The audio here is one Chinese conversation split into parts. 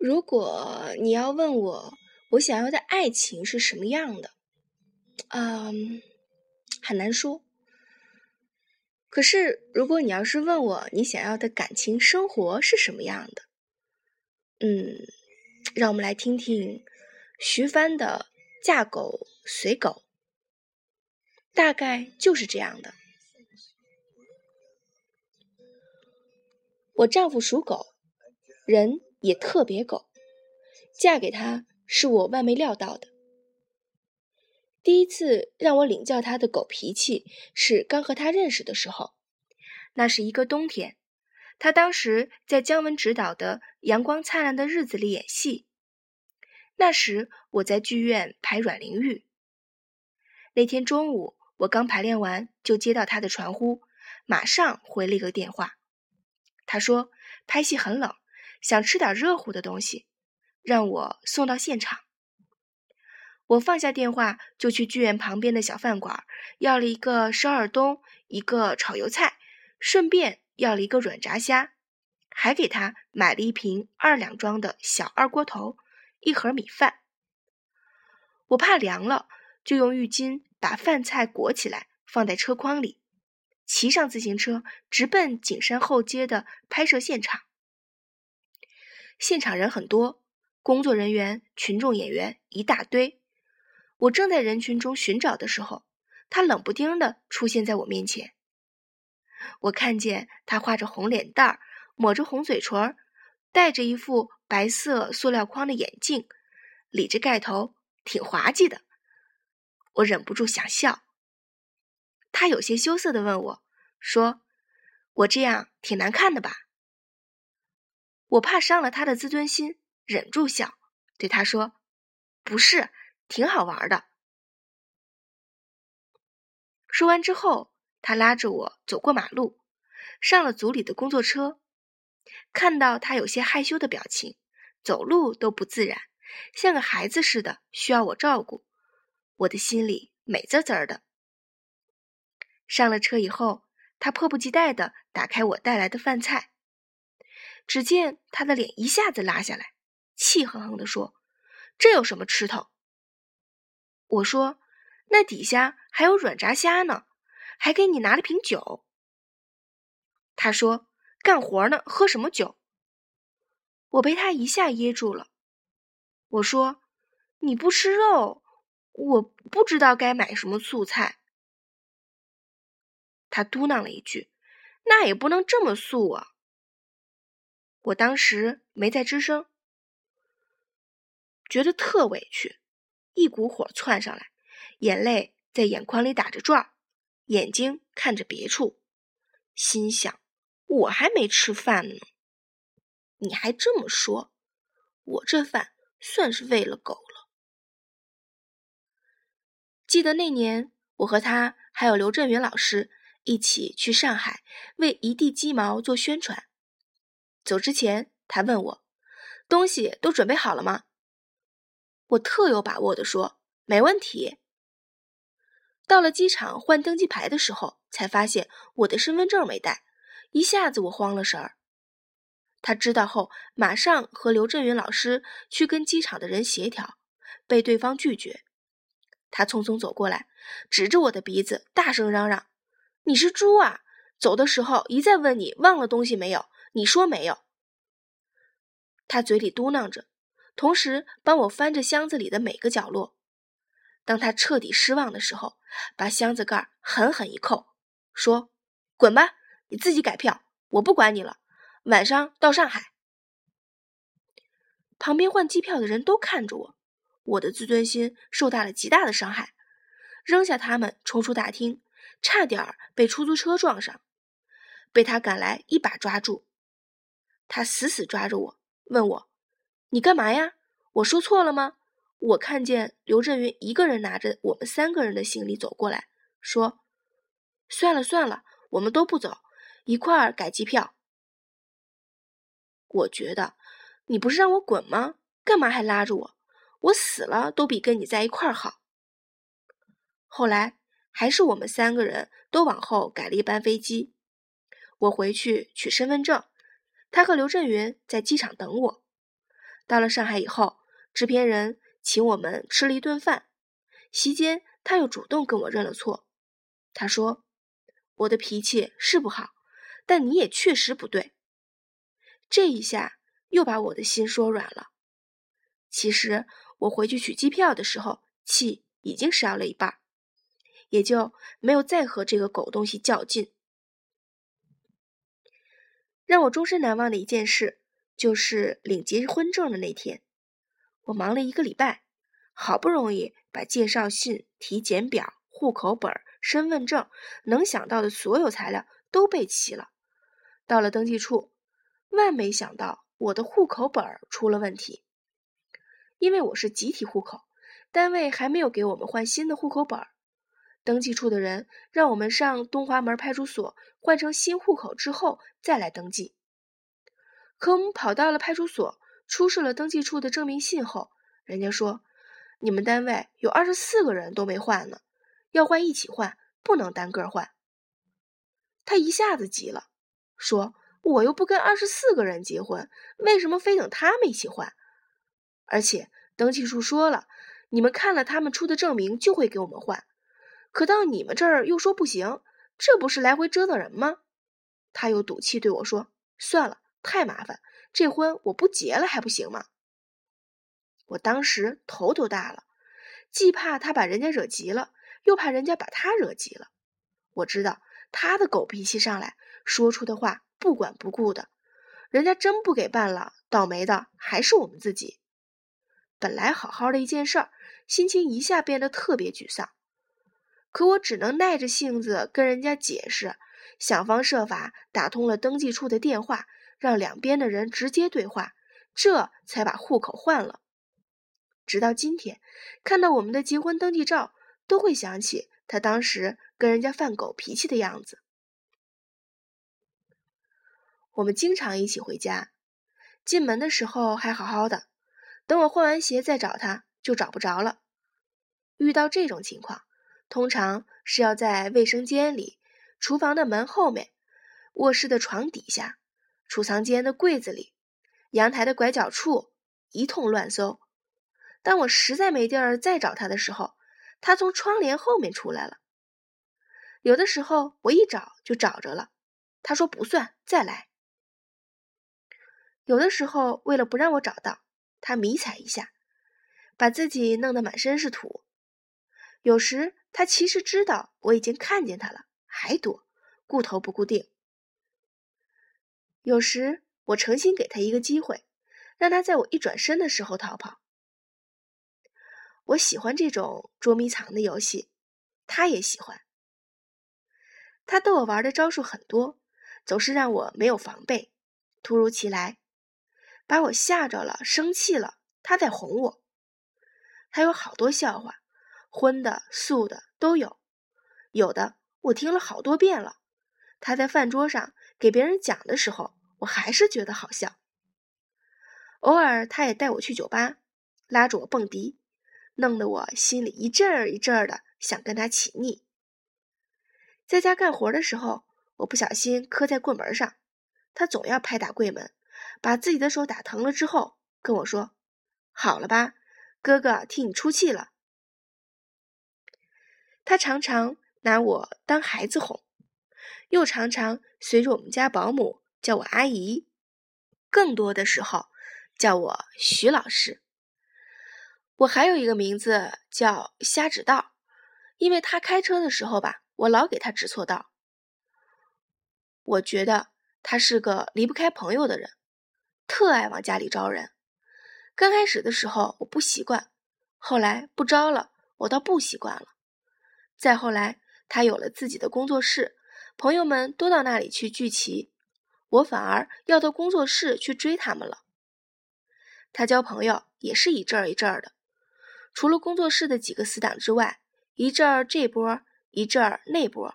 如果你要问我，我想要的爱情是什么样的，嗯，很难说。可是，如果你要是问我，你想要的感情生活是什么样的，嗯，让我们来听听徐帆的《嫁狗随狗》，大概就是这样的。我丈夫属狗，人也特别狗，嫁给他是我万没料到的。第一次让我领教他的狗脾气，是刚和他认识的时候。那是一个冬天，他当时在姜文执导的《阳光灿烂的日子》里演戏。那时我在剧院排阮玲玉。那天中午，我刚排练完，就接到他的传呼，马上回了一个电话。他说拍戏很冷，想吃点热乎的东西，让我送到现场。我放下电话，就去剧院旁边的小饭馆，要了一个烧耳冬，一个炒油菜，顺便要了一个软炸虾，还给他买了一瓶二两装的小二锅头，一盒米饭。我怕凉了，就用浴巾把饭菜裹起来，放在车筐里，骑上自行车，直奔景山后街的拍摄现场。现场人很多，工作人员、群众演员一大堆。我正在人群中寻找的时候，他冷不丁的出现在我面前。我看见他画着红脸蛋儿，抹着红嘴唇儿，戴着一副白色塑料框的眼镜，理着盖头，挺滑稽的。我忍不住想笑。他有些羞涩的问我，说：“我这样挺难看的吧？”我怕伤了他的自尊心，忍住笑，对他说：“不是。”挺好玩的。说完之后，他拉着我走过马路，上了组里的工作车。看到他有些害羞的表情，走路都不自然，像个孩子似的，需要我照顾。我的心里美滋滋的。上了车以后，他迫不及待的打开我带来的饭菜。只见他的脸一下子拉下来，气哼哼的说：“这有什么吃头？”我说：“那底下还有软炸虾呢，还给你拿了瓶酒。”他说：“干活呢，喝什么酒？”我被他一下噎住了。我说：“你不吃肉，我不知道该买什么素菜。”他嘟囔了一句：“那也不能这么素啊。”我当时没再吱声，觉得特委屈。一股火窜上来，眼泪在眼眶里打着转，眼睛看着别处，心想：我还没吃饭呢，你还这么说，我这饭算是喂了狗了。记得那年，我和他还有刘震云老师一起去上海为一地鸡毛做宣传，走之前，他问我：东西都准备好了吗？我特有把握的说：“没问题。”到了机场换登机牌的时候，才发现我的身份证没带，一下子我慌了神儿。他知道后，马上和刘振云老师去跟机场的人协调，被对方拒绝。他匆匆走过来，指着我的鼻子，大声嚷嚷：“你是猪啊！走的时候一再问你忘了东西没有，你说没有。”他嘴里嘟囔着。同时帮我翻着箱子里的每个角落。当他彻底失望的时候，把箱子盖狠狠一扣，说：“滚吧，你自己改票，我不管你了。晚上到上海。”旁边换机票的人都看着我，我的自尊心受到了极大的伤害，扔下他们冲出大厅，差点被出租车撞上，被他赶来一把抓住。他死死抓着我，问我。你干嘛呀？我说错了吗？我看见刘振云一个人拿着我们三个人的行李走过来，说：“算了算了，我们都不走，一块儿改机票。”我觉得你不是让我滚吗？干嘛还拉着我？我死了都比跟你在一块儿好。后来还是我们三个人都往后改了一班飞机。我回去取身份证，他和刘振云在机场等我。到了上海以后，制片人请我们吃了一顿饭，席间他又主动跟我认了错。他说：“我的脾气是不好，但你也确实不对。”这一下又把我的心说软了。其实我回去取机票的时候，气已经消了一半，也就没有再和这个狗东西较劲。让我终身难忘的一件事，就是领结婚证的那天。我忙了一个礼拜，好不容易把介绍信、体检表、户口本、身份证能想到的所有材料都备齐了。到了登记处，万没想到我的户口本出了问题。因为我是集体户口，单位还没有给我们换新的户口本。登记处的人让我们上东华门派出所换成新户口之后再来登记。可我们跑到了派出所，出示了登记处的证明信后，人家说：“你们单位有二十四个人都没换呢，要换一起换，不能单个换。”他一下子急了，说：“我又不跟二十四个人结婚，为什么非等他们一起换？而且登记处说了，你们看了他们出的证明就会给我们换。”可到你们这儿又说不行，这不是来回折腾人吗？他又赌气对我说：“算了，太麻烦，这婚我不结了还不行吗？”我当时头都大了，既怕他把人家惹急了，又怕人家把他惹急了。我知道他的狗脾气上来说出的话不管不顾的，人家真不给办了，倒霉的还是我们自己。本来好好的一件事儿，心情一下变得特别沮丧。可我只能耐着性子跟人家解释，想方设法打通了登记处的电话，让两边的人直接对话，这才把户口换了。直到今天，看到我们的结婚登记照，都会想起他当时跟人家犯狗脾气的样子。我们经常一起回家，进门的时候还好好的，等我换完鞋再找他，就找不着了。遇到这种情况。通常是要在卫生间里、厨房的门后面、卧室的床底下、储藏间的柜子里、阳台的拐角处一通乱搜。当我实在没地儿再找他的时候，他从窗帘后面出来了。有的时候我一找就找着了，他说不算，再来。有的时候为了不让我找到，他迷彩一下，把自己弄得满身是土。有时。他其实知道我已经看见他了，还躲，顾头不顾腚。有时我诚心给他一个机会，让他在我一转身的时候逃跑。我喜欢这种捉迷藏的游戏，他也喜欢。他逗我玩的招数很多，总是让我没有防备，突如其来，把我吓着了，生气了，他在哄我。他有好多笑话。荤的、素的都有，有的我听了好多遍了。他在饭桌上给别人讲的时候，我还是觉得好笑。偶尔他也带我去酒吧，拉着我蹦迪，弄得我心里一阵儿一阵儿的想跟他起腻。在家干活的时候，我不小心磕在柜门上，他总要拍打柜门，把自己的手打疼了之后跟我说：“好了吧，哥哥替你出气了。”他常常拿我当孩子哄，又常常随着我们家保姆叫我阿姨，更多的时候叫我徐老师。我还有一个名字叫瞎指道，因为他开车的时候吧，我老给他指错道。我觉得他是个离不开朋友的人，特爱往家里招人。刚开始的时候我不习惯，后来不招了，我倒不习惯了。再后来，他有了自己的工作室，朋友们都到那里去聚齐，我反而要到工作室去追他们了。他交朋友也是一阵儿一阵儿的，除了工作室的几个死党之外，一阵儿这波，一阵儿那波。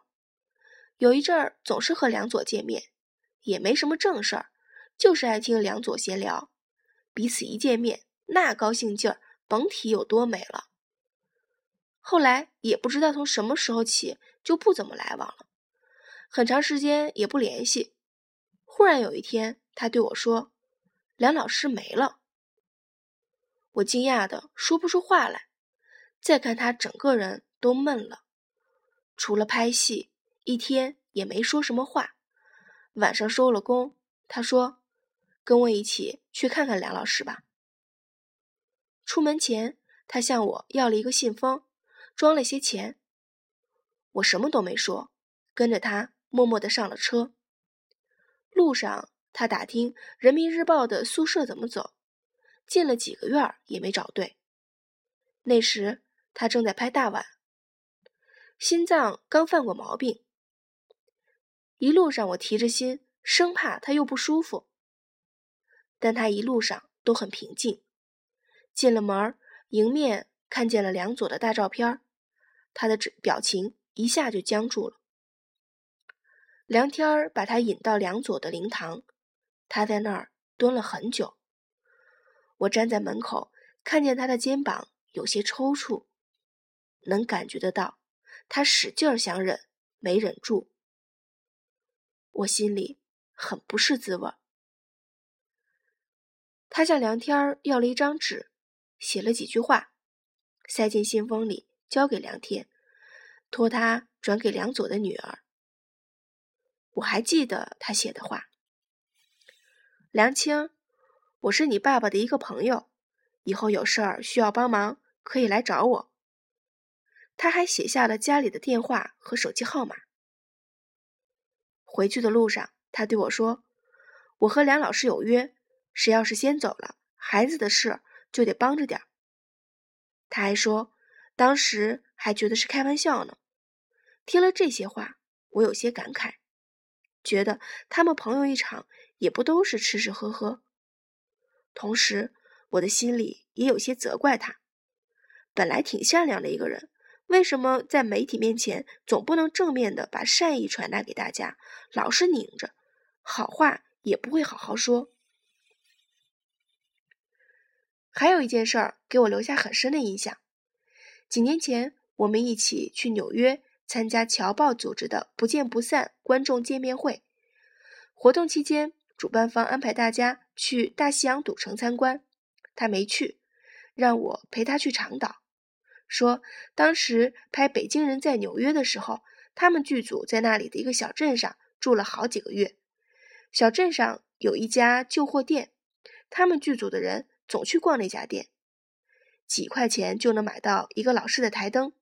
有一阵儿总是和梁左见面，也没什么正事儿，就是爱听梁左闲聊，彼此一见面，那高兴劲儿，甭提有多美了。后来也不知道从什么时候起就不怎么来往了，很长时间也不联系。忽然有一天，他对我说：“梁老师没了。”我惊讶的说不出话来。再看他整个人都闷了，除了拍戏，一天也没说什么话。晚上收了工，他说：“跟我一起去看看梁老师吧。”出门前，他向我要了一个信封，装了些钱。我什么都没说，跟着他默默的上了车。路上，他打听《人民日报》的宿舍怎么走，进了几个院也没找对。那时。他正在拍大碗，心脏刚犯过毛病。一路上我提着心，生怕他又不舒服。但他一路上都很平静。进了门迎面看见了梁左的大照片他的表情一下就僵住了。梁天儿把他引到梁左的灵堂，他在那儿蹲了很久。我站在门口，看见他的肩膀有些抽搐。能感觉得到，他使劲儿想忍，没忍住。我心里很不是滋味。他向梁天儿要了一张纸，写了几句话，塞进信封里，交给梁天，托他转给梁左的女儿。我还记得他写的话：“梁青，我是你爸爸的一个朋友，以后有事儿需要帮忙，可以来找我。”他还写下了家里的电话和手机号码。回去的路上，他对我说：“我和梁老师有约，谁要是先走了，孩子的事就得帮着点儿。”他还说，当时还觉得是开玩笑呢。听了这些话，我有些感慨，觉得他们朋友一场也不都是吃吃喝喝。同时，我的心里也有些责怪他，本来挺善良的一个人。为什么在媒体面前总不能正面的把善意传达给大家，老是拧着，好话也不会好好说？还有一件事儿给我留下很深的印象。几年前，我们一起去纽约参加侨报组织的“不见不散”观众见面会。活动期间，主办方安排大家去大西洋赌城参观，他没去，让我陪他去长岛。说，当时拍《北京人在纽约》的时候，他们剧组在那里的一个小镇上住了好几个月。小镇上有一家旧货店，他们剧组的人总去逛那家店，几块钱就能买到一个老式的台灯。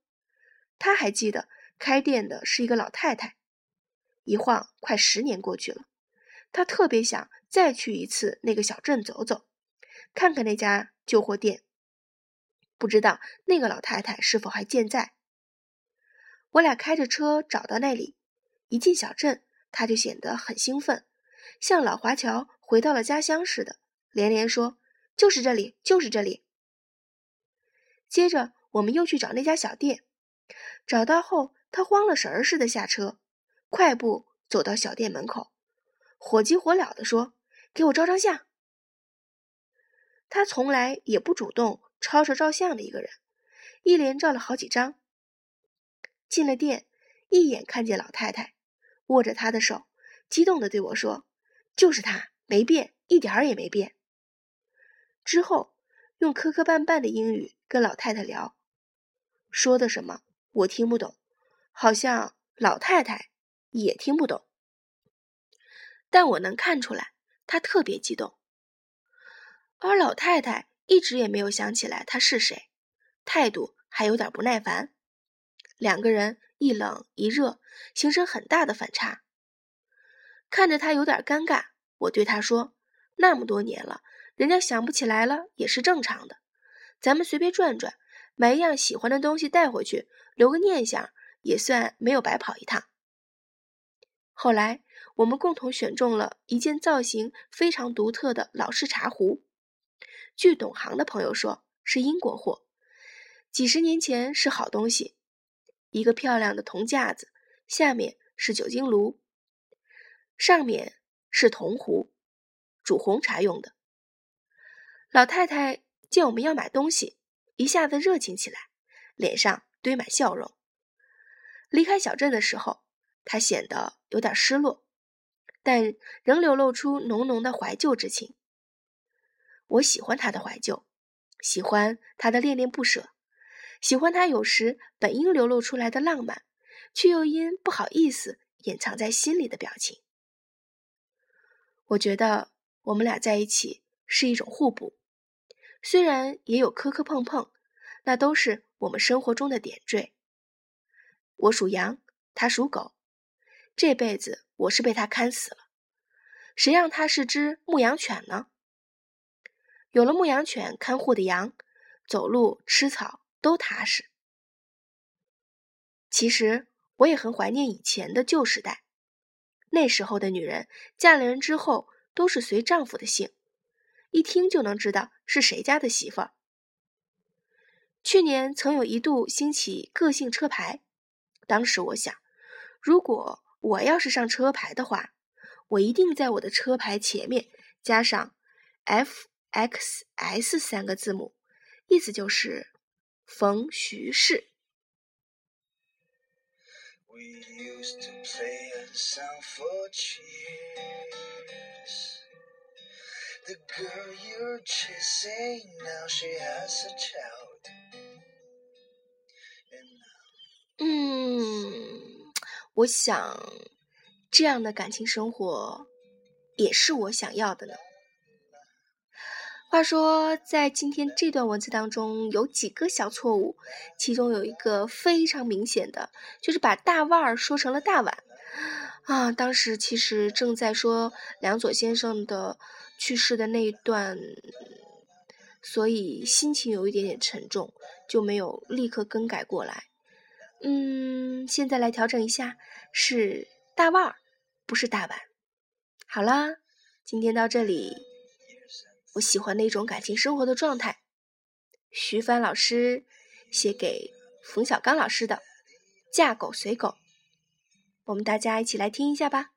他还记得开店的是一个老太太。一晃快十年过去了，他特别想再去一次那个小镇走走，看看那家旧货店。不知道那个老太太是否还健在。我俩开着车找到那里，一进小镇，他就显得很兴奋，像老华侨回到了家乡似的，连连说：“就是这里，就是这里。”接着我们又去找那家小店，找到后，他慌了神儿似的下车，快步走到小店门口，火急火燎地说：“给我照张相。”他从来也不主动。吵着照相的一个人，一连照了好几张。进了店，一眼看见老太太，握着他的手，激动的对我说：“就是他，没变，一点儿也没变。”之后，用磕磕绊绊的英语跟老太太聊，说的什么我听不懂，好像老太太也听不懂，但我能看出来，她特别激动，而老太太。一直也没有想起来他是谁，态度还有点不耐烦，两个人一冷一热，形成很大的反差。看着他有点尴尬，我对他说：“那么多年了，人家想不起来了也是正常的。咱们随便转转，买一样喜欢的东西带回去，留个念想，也算没有白跑一趟。”后来，我们共同选中了一件造型非常独特的老式茶壶。据懂行的朋友说，是英国货，几十年前是好东西。一个漂亮的铜架子，下面是酒精炉，上面是铜壶，煮红茶用的。老太太见我们要买东西，一下子热情起来，脸上堆满笑容。离开小镇的时候，他显得有点失落，但仍流露出浓浓的怀旧之情。我喜欢他的怀旧，喜欢他的恋恋不舍，喜欢他有时本应流露出来的浪漫，却又因不好意思掩藏在心里的表情。我觉得我们俩在一起是一种互补，虽然也有磕磕碰碰，那都是我们生活中的点缀。我属羊，他属狗，这辈子我是被他看死了，谁让他是只牧羊犬呢？有了牧羊犬看护的羊，走路吃草都踏实。其实我也很怀念以前的旧时代，那时候的女人嫁了人之后都是随丈夫的姓，一听就能知道是谁家的媳妇儿。去年曾有一度兴起个性车牌，当时我想，如果我要是上车牌的话，我一定在我的车牌前面加上 F。X S 三个字母，意思就是冯徐氏。嗯，我想这样的感情生活也是我想要的呢。话说，在今天这段文字当中有几个小错误，其中有一个非常明显的，就是把大腕儿说成了大碗啊！当时其实正在说梁左先生的去世的那一段，所以心情有一点点沉重，就没有立刻更改过来。嗯，现在来调整一下，是大腕儿，不是大碗。好啦，今天到这里。我喜欢那种感情生活的状态。徐帆老师写给冯小刚老师的《嫁狗随狗》，我们大家一起来听一下吧。